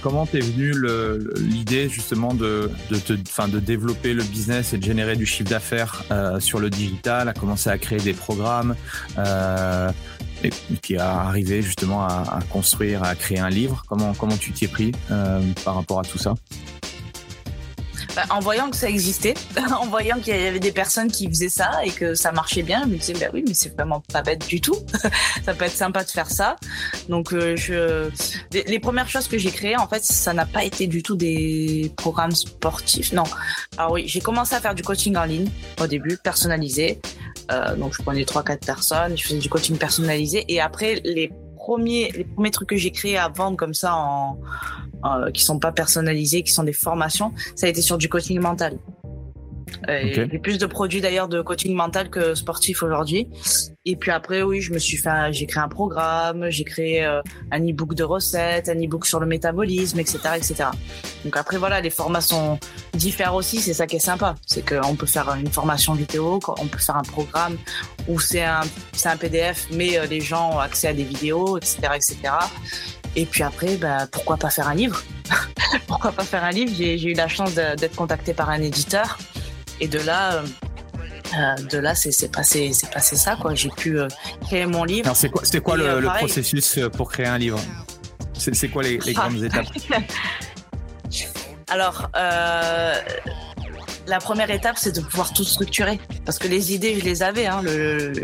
Comment t'es venu l'idée justement de, développer le business et de générer du chiffre d'affaires euh, sur le digital, à commencer à créer des programmes euh, et puis à arriver justement à, construire, à créer un livre. Comment, comment tu t'y es pris euh, par rapport à tout ça? Bah, en voyant que ça existait, en voyant qu'il y avait des personnes qui faisaient ça et que ça marchait bien, je me disais, bah oui, mais c'est vraiment pas bête du tout. ça peut être sympa de faire ça. Donc, euh, je, les, premières choses que j'ai créées, en fait, ça n'a pas été du tout des programmes sportifs. Non. Alors oui, j'ai commencé à faire du coaching en ligne au début, personnalisé. Euh, donc, je prenais trois, quatre personnes, je faisais du coaching personnalisé. Et après, les premiers, les premiers trucs que j'ai créés à vendre comme ça en, euh, qui sont pas personnalisés, qui sont des formations, ça a été sur du coaching mental. Euh, J'ai plus de produits d'ailleurs de coaching mental que sportif aujourd'hui. Et puis après, oui, je me suis fait, j'ai créé un programme, j'ai créé euh, un e-book de recettes, un e-book sur le métabolisme, etc., etc. Donc après, voilà, les formations diffèrent aussi. C'est ça qui est sympa, c'est qu'on peut faire une formation vidéo, on peut faire un programme où c'est un, c'est un PDF, mais euh, les gens ont accès à des vidéos, etc., etc. Et puis après, bah, pourquoi pas faire un livre? Pourquoi pas faire un livre? J'ai eu la chance d'être contacté par un éditeur. Et de là, euh, euh, de là, c'est passé, c'est passé ça quoi. J'ai pu euh, créer mon livre. C'est quoi, c'est quoi le, processus pour créer un livre? C'est quoi les, grandes étapes? Alors, la première étape, c'est de pouvoir tout structurer. Parce que les idées, je les avais. Hein,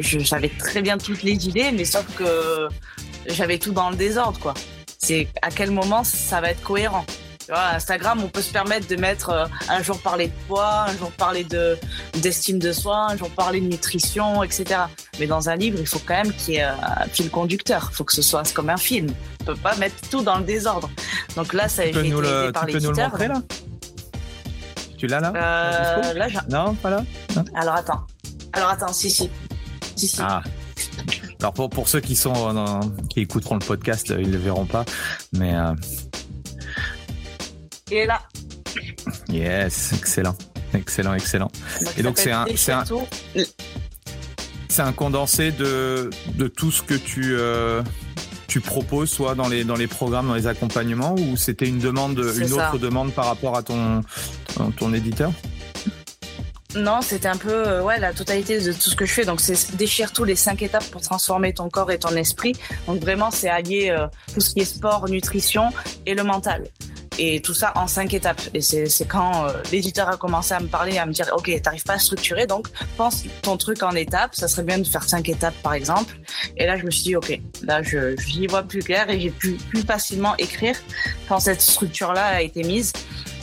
j'avais très bien toutes les idées, mais sauf que j'avais tout dans le désordre, quoi. C'est à quel moment ça va être cohérent. Instagram, on peut se permettre de mettre euh, un jour parler de poids, un jour parler de d'estime de soi, un jour parler de nutrition, etc. Mais dans un livre, il faut quand même qu'il y ait un fil conducteur. Il faut que ce soit comme un film. On peut pas mettre tout dans le désordre. Donc là, ça a été aidé par l'éditeur. Tu l'as là? Euh, Là, non, pas là? Alors attends. Alors attends, si si. si, si. Ah. Alors pour, pour ceux qui sont euh, qui écouteront le podcast, ils le verront pas, mais et là. Yes, excellent, excellent, excellent. et donc c'est un, c'est un, c'est un condensé de de tout ce que tu euh, tu proposes, soit dans les dans les programmes, dans les accompagnements, ou c'était une demande, une autre demande par rapport à ton ton éditeur? Non, c'était un peu euh, ouais la totalité de tout ce que je fais. Donc c'est déchire tous les cinq étapes pour transformer ton corps et ton esprit. Donc vraiment c'est allier euh, tout ce qui est sport, nutrition et le mental et tout ça en cinq étapes. Et c'est quand euh, l'éditeur a commencé à me parler, à me dire, OK, t'arrives pas à structurer, donc pense ton truc en étapes. Ça serait bien de faire cinq étapes, par exemple. Et là, je me suis dit, OK, là, je j'y vois plus clair et j'ai pu plus facilement écrire quand cette structure-là a été mise.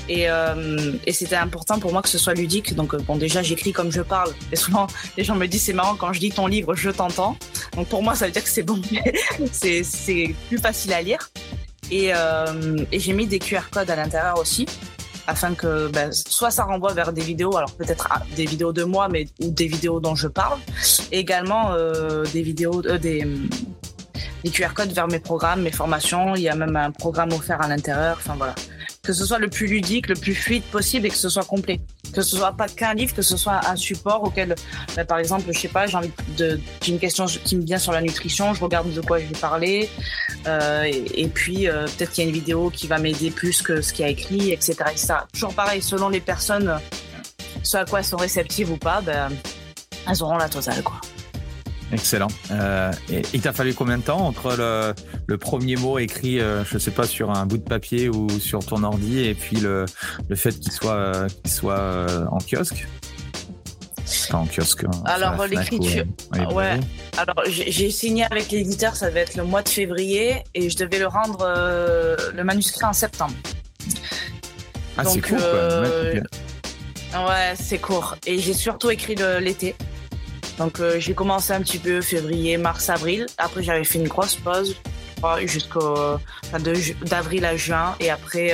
Et, euh, et c'était important pour moi que ce soit ludique. Donc, bon, déjà, j'écris comme je parle. Et souvent, les gens me disent, c'est marrant, quand je lis ton livre, je t'entends. Donc, pour moi, ça veut dire que c'est bon. c'est plus facile à lire. Et, euh, et j'ai mis des QR codes à l'intérieur aussi afin que ben, soit ça renvoie vers des vidéos, alors peut-être ah, des vidéos de moi, mais ou des vidéos dont je parle, également euh, des vidéos, euh, des, des QR codes vers mes programmes, mes formations. Il y a même un programme offert à l'intérieur. Enfin voilà, que ce soit le plus ludique, le plus fluide possible et que ce soit complet. Que ce soit pas qu'un livre, que ce soit un support auquel, bah, par exemple, je sais pas, j'ai envie de, j'ai une question qui me vient sur la nutrition, je regarde de quoi je vais parler, euh, et, puis euh, peut-être qu'il y a une vidéo qui va m'aider plus que ce qu'il y a écrit, etc., etc. Toujours pareil, selon les personnes, ce à quoi elles sont réceptives ou pas, ben, elles auront la totale, quoi. Excellent. Euh, et il t'a fallu combien de temps entre le, premier mot écrit, euh, je sais pas, sur un bout de papier ou sur ton ordi, et puis le, fait qu'il soit, euh, euh, en kiosque? En kiosque. Alors l'écriture, ouais. Alors j'ai signé avec l'éditeur, ça va être le mois de février, et je devais le rendre le manuscrit en septembre. Ah, c'est court, ouais, c'est court. Et j'ai surtout écrit l'été. Donc j'ai commencé un petit peu février, mars, avril. Après j'avais fait une grosse pause jusqu'au d'avril à juin et après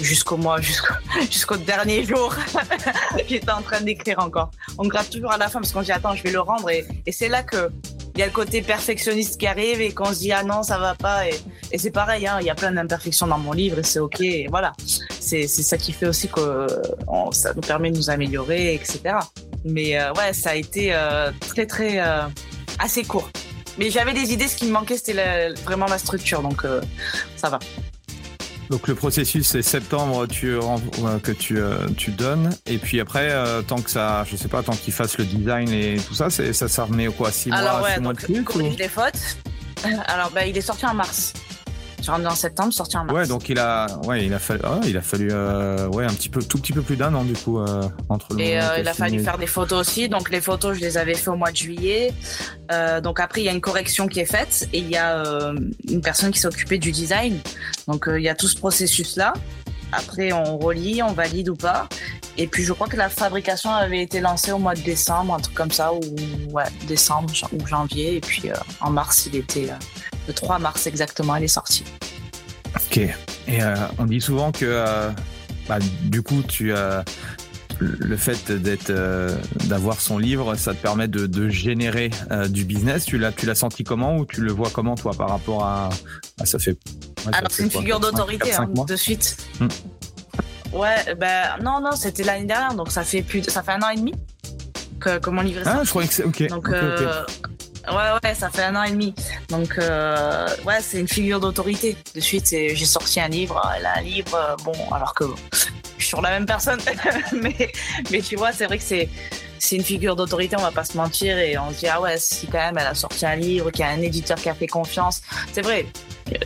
jusqu'au mois, jusqu'au dernier jour, j'étais en train d'écrire encore. On gratte toujours à la fin parce qu'on dit attends, je vais le rendre. Et, c'est là que il y a le côté perfectionniste qui arrive et qu'on se dit ah non ça va pas. Et, c'est pareil hein, il y a plein d'imperfections dans mon livre et c'est ok. Et voilà. C'est ça qui fait aussi que ça nous permet de nous améliorer etc mais euh, ouais ça a été euh, très très euh, assez court. Mais j'avais des idées. Ce qui me manquait c'était vraiment la structure. Donc ça va donc le processus c'est septembre tu, que tu, euh, tu donnes et puis après euh, tant que ça je sais pas tant qu'il fasse le design et tout ça c'est ça ça remet quoi six Alors mois ouais, mois de plus corrige les fautes. Alors bah il est sorti en mars. Je rentre en septembre, sorti en mars. Ouais, donc il a, ouais, il a fallu, ah, il a fallu, euh, ouais, un petit peu, tout petit peu plus d'un an du coup euh, entre le. Et euh, il a fallu faire des photos aussi. Donc les photos, je les avais fait au mois de juillet. donc après, il y a une correction qui est faite et il y a une personne qui s'est occupée du design. Donc il y a tout ce processus là. Après, on relit, on valide ou pas. Et puis, je crois que la fabrication avait été lancée au mois de décembre, un truc comme ça, ou ouais, décembre ou janvier. Et puis, en mars, il était le 3 mars exactement, elle est sortie. Ok. Et euh, on dit souvent que euh, bah, du coup, tu as le fait d'être d'avoir son livre, ça te permet de, générer euh, du business. Tu l'as tu l'as senti comment ou tu le vois comment toi par rapport à, ça fait. Alors c'est une figure d'autorité hein, de suite. Hmm. Ouais, ben non non, c'était l'année dernière, donc ça fait plus ça fait un an et demi que, que mon livre est Ah, je croyais que c'est ok. Donc Ouais, ouais, ça fait un an et demi. Donc, euh, ouais, c'est une figure d'autorité. De suite, j'ai sorti un livre, elle a un livre, euh, bon, alors que je suis sur la même personne. mais, mais tu vois, c'est vrai que c'est, c'est une figure d'autorité, on va pas se mentir, et on se dit, ah ouais, si quand même elle a sorti un livre, qu'il y a un éditeur qui a fait confiance. C'est vrai.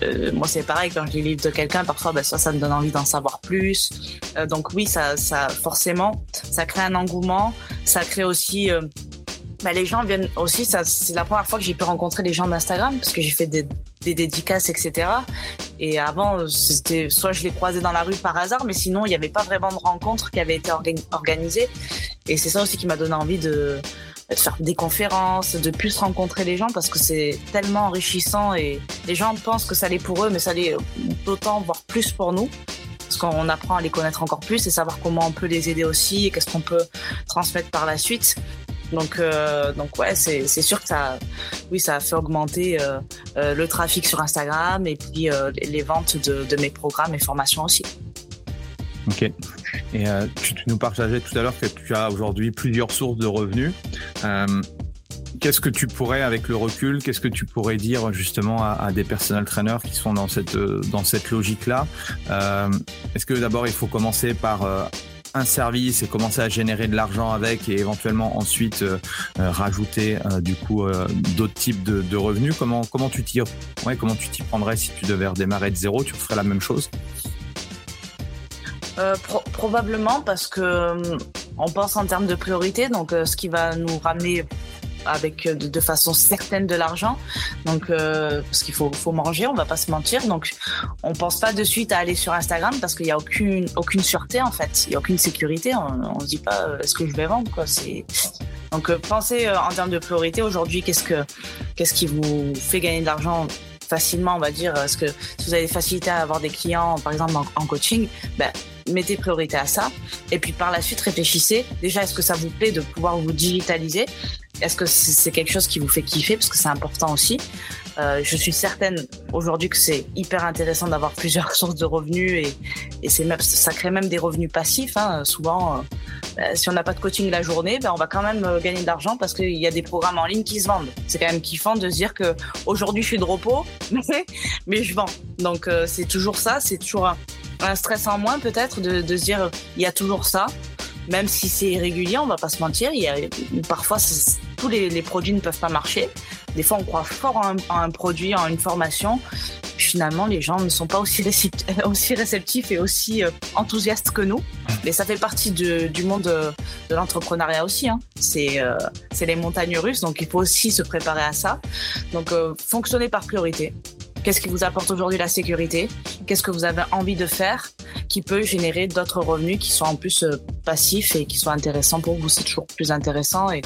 Euh, moi, c'est pareil, quand je lis le livre de quelqu'un, parfois, ben, ça, ça me donne envie d'en savoir plus. Donc oui, ça, ça, forcément, ça crée un engouement. Ça crée aussi, bah, les gens viennent aussi, ça, c'est la première fois que j'ai pu rencontrer les gens d'Instagram parce que j'ai fait des, des, dédicaces, etc. Et avant, c'était soit je les croisais dans la rue par hasard, mais sinon, il n'y avait pas vraiment de rencontres qui avaient été organisées. Et c'est ça aussi qui m'a donné envie de, de, faire des conférences, de plus rencontrer les gens parce que c'est tellement enrichissant et les gens pensent que ça l'est pour eux, mais ça l'est d'autant, voire plus pour nous parce qu'on apprend à les connaître encore plus et savoir comment on peut les aider aussi et qu'est-ce qu'on peut transmettre par la suite. Donc, euh, donc ouais, c'est sûr que ça, oui, ça a fait augmenter euh, euh, le trafic sur Instagram et puis les ventes de, de, mes programmes et formations aussi. Ok. Et tu, nous partageais tout à l'heure que tu as aujourd'hui plusieurs sources de revenus. Qu'est-ce que tu pourrais, avec le recul, qu'est-ce que tu pourrais dire justement à, à, des personal trainers qui sont dans cette dans cette logique-là? Est-ce que d'abord il faut commencer par un service et commencer à générer de l'argent avec et éventuellement ensuite euh, euh, rajouter euh, du coup d'autres types de, revenus. Comment comment tu t'y ouais, comment tu t'y prendrais si tu devais redémarrer de zéro? Tu ferais la même chose? Probablement parce que on pense en termes de priorité donc ce qui va nous ramener avec euh, de, façon certaine de l'argent. Donc, euh, parce qu'il faut, faut manger, on va pas se mentir. Donc, on pense pas de suite à aller sur Instagram parce qu'il y a aucune, aucune sûreté en fait. Il y a aucune sécurité. On, on se dit pas euh, est-ce que je vais vendre quoi. C'est donc pensez en termes de priorité aujourd'hui. Qu'est-ce que qu'est-ce qui vous fait gagner de l'argent facilement, on va dire. Est-ce que si vous avez des facilités à avoir des clients, par exemple en, coaching, ben, mettez priorité à ça. Et puis par la suite, réfléchissez. Déjà, est-ce que ça vous plaît de pouvoir vous digitaliser? Est-ce que c'est quelque chose qui vous fait kiffer? Parce que c'est important aussi. Euh, je suis certaine aujourd'hui que c'est hyper intéressant d'avoir plusieurs sources de revenus et, ça crée même des revenus passifs. Hein. Souvent, euh, bah, si on n'a pas de coaching la journée, ben on va quand même euh, gagner de l'argent parce qu'il y a des programmes en ligne qui se vendent. C'est quand même kiffant de se dire que aujourd'hui je suis de repos, mais, je vends. Donc c'est toujours ça, c'est toujours un, un, stress en moins peut-être de, de se dire il y a toujours ça même si c'est irrégulier, on va pas se mentir. Il y a, parfois, tous les, produits ne peuvent pas marcher. Des fois, on croit fort en un, produit, en une formation. Finalement, les gens ne sont pas aussi, aussi réceptifs et aussi euh, enthousiastes que nous. Mais ça fait partie du monde de, l'entrepreneuriat aussi. Hein. Euh, c'est les montagnes russes, donc il faut aussi se préparer à ça. Donc, euh, fonctionner par priorité. Qu'est-ce qui vous apporte aujourd'hui la sécurité? Qu'est-ce que vous avez envie de faire? Qui peut générer d'autres revenus qui sont en plus passifs et qui sont intéressants pour vous. C'est toujours plus intéressant et,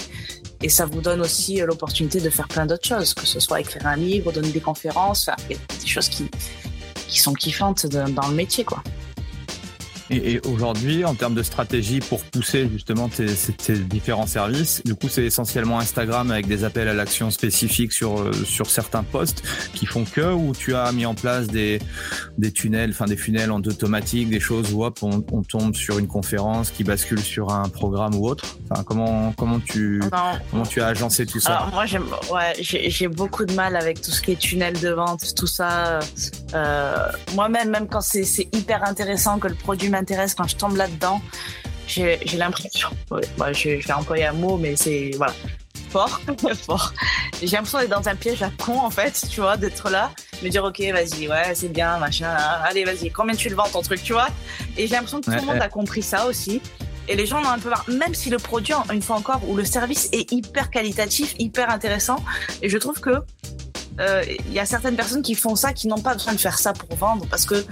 et ça vous donne aussi l'opportunité de faire plein d'autres choses, que ce soit écrire un livre, donner des conférences, des choses qui, qui sont kiffantes dans le métier, quoi. Et, aujourd'hui, en termes de stratégie pour pousser justement tes, différents services, du coup, c'est essentiellement Instagram avec des appels à l'action spécifiques sur euh, sur certains posts qui font que, ou tu as mis en place des des tunnels, enfin des funnels en automatique, des choses où hop, on, tombe sur une conférence qui bascule sur un programme ou autre? Enfin, comment comment tu comment tu as agencé tout ça? Alors moi, j'aime, ouais, j'ai beaucoup de mal avec tout ce qui est tunnel de vente, tout ça. Euh, Moi-même, même quand c'est hyper intéressant que le produit m'intéresse, quand je tombe là-dedans, j'ai l'impression, ouais, je, vais employer un mot, mais c'est voilà, fort, fort. J'ai l'impression d'être dans un piège à con en fait, tu vois, d'être là, me dire ok, vas-y, ouais, c'est bien, machin, allez, vas-y, combien tu le vends ton truc, tu vois? Et j'ai l'impression que tout le monde a compris ça aussi. Et les gens en ont un peu marre, même si le produit, une fois encore, ou le service est hyper qualitatif, hyper intéressant. Et je trouve que il euh, y a certaines personnes qui font ça, qui n'ont pas besoin de faire ça pour vendre, parce que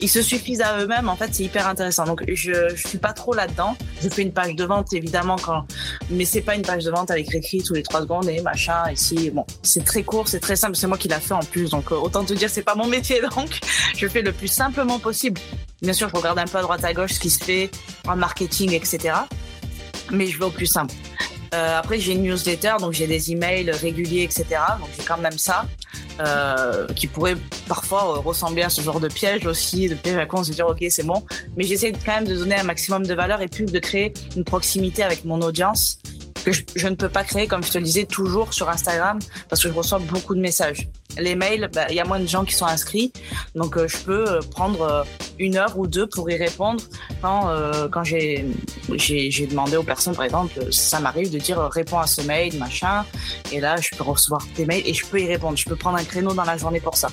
ils se suffisent à eux-mêmes. En fait, c'est hyper intéressant. Donc, je, je suis pas trop là-dedans. Je fais une page de vente, évidemment, quand, mais c'est pas une page de vente avec écrit tous les trois secondes et machin. Ici, bon, c'est très court, c'est très simple. C'est moi qui l'a fait en plus. Donc, euh, autant te dire, c'est pas mon métier. Donc, je fais le plus simplement possible. Bien sûr, je regarde un peu à droite à gauche ce qui se fait en marketing, etc. Mais je vais au plus simple. Euh, après, j'ai une newsletter, donc j'ai des emails réguliers, etc. Donc j'ai quand même ça, euh, qui pourrait parfois euh, ressembler à ce genre de piège aussi, de piège à con, se dire ok c'est bon. Mais j'essaie quand même de donner un maximum de valeur et plus de créer une proximité avec mon audience que je, ne peux pas créer, comme je te le disais, toujours sur Instagram parce que je reçois beaucoup de messages. Les mails, bah, il y a moins de gens qui sont inscrits, donc euh, je peux euh, prendre une heure ou deux pour y répondre. Quand, quand j'ai, j'ai, demandé aux personnes, par exemple, ça m'arrive de dire réponds à ce mail, machin, et là je peux recevoir des mails et je peux y répondre. Je peux prendre un créneau dans la journée pour ça.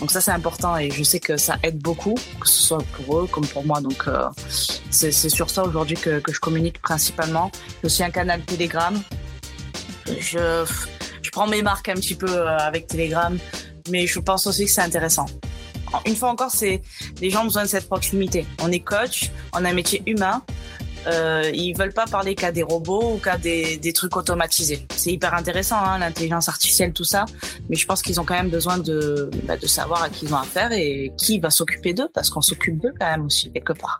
Donc ça c'est important et je sais que ça aide beaucoup, que ce soit pour eux comme pour moi. Donc c'est, c'est sur ça aujourd'hui que, que je communique principalement. J'ai aussi un canal Telegram. Je je prends mes marques un petit peu euh, avec Telegram, mais je pense aussi que c'est intéressant. Une fois encore, c'est les gens ont besoin de cette proximité. On est coach, on a un métier humain. Euh, ils veulent pas parler qu'à des robots ou qu'à des, des, trucs automatisés. C'est hyper intéressant, hein, l'intelligence artificielle, tout ça, mais je pense qu'ils ont quand même besoin de, bah, de savoir à qui ils ont affaire et qui va s'occuper d'eux, parce qu'on s'occupe d'eux quand même aussi quelque part.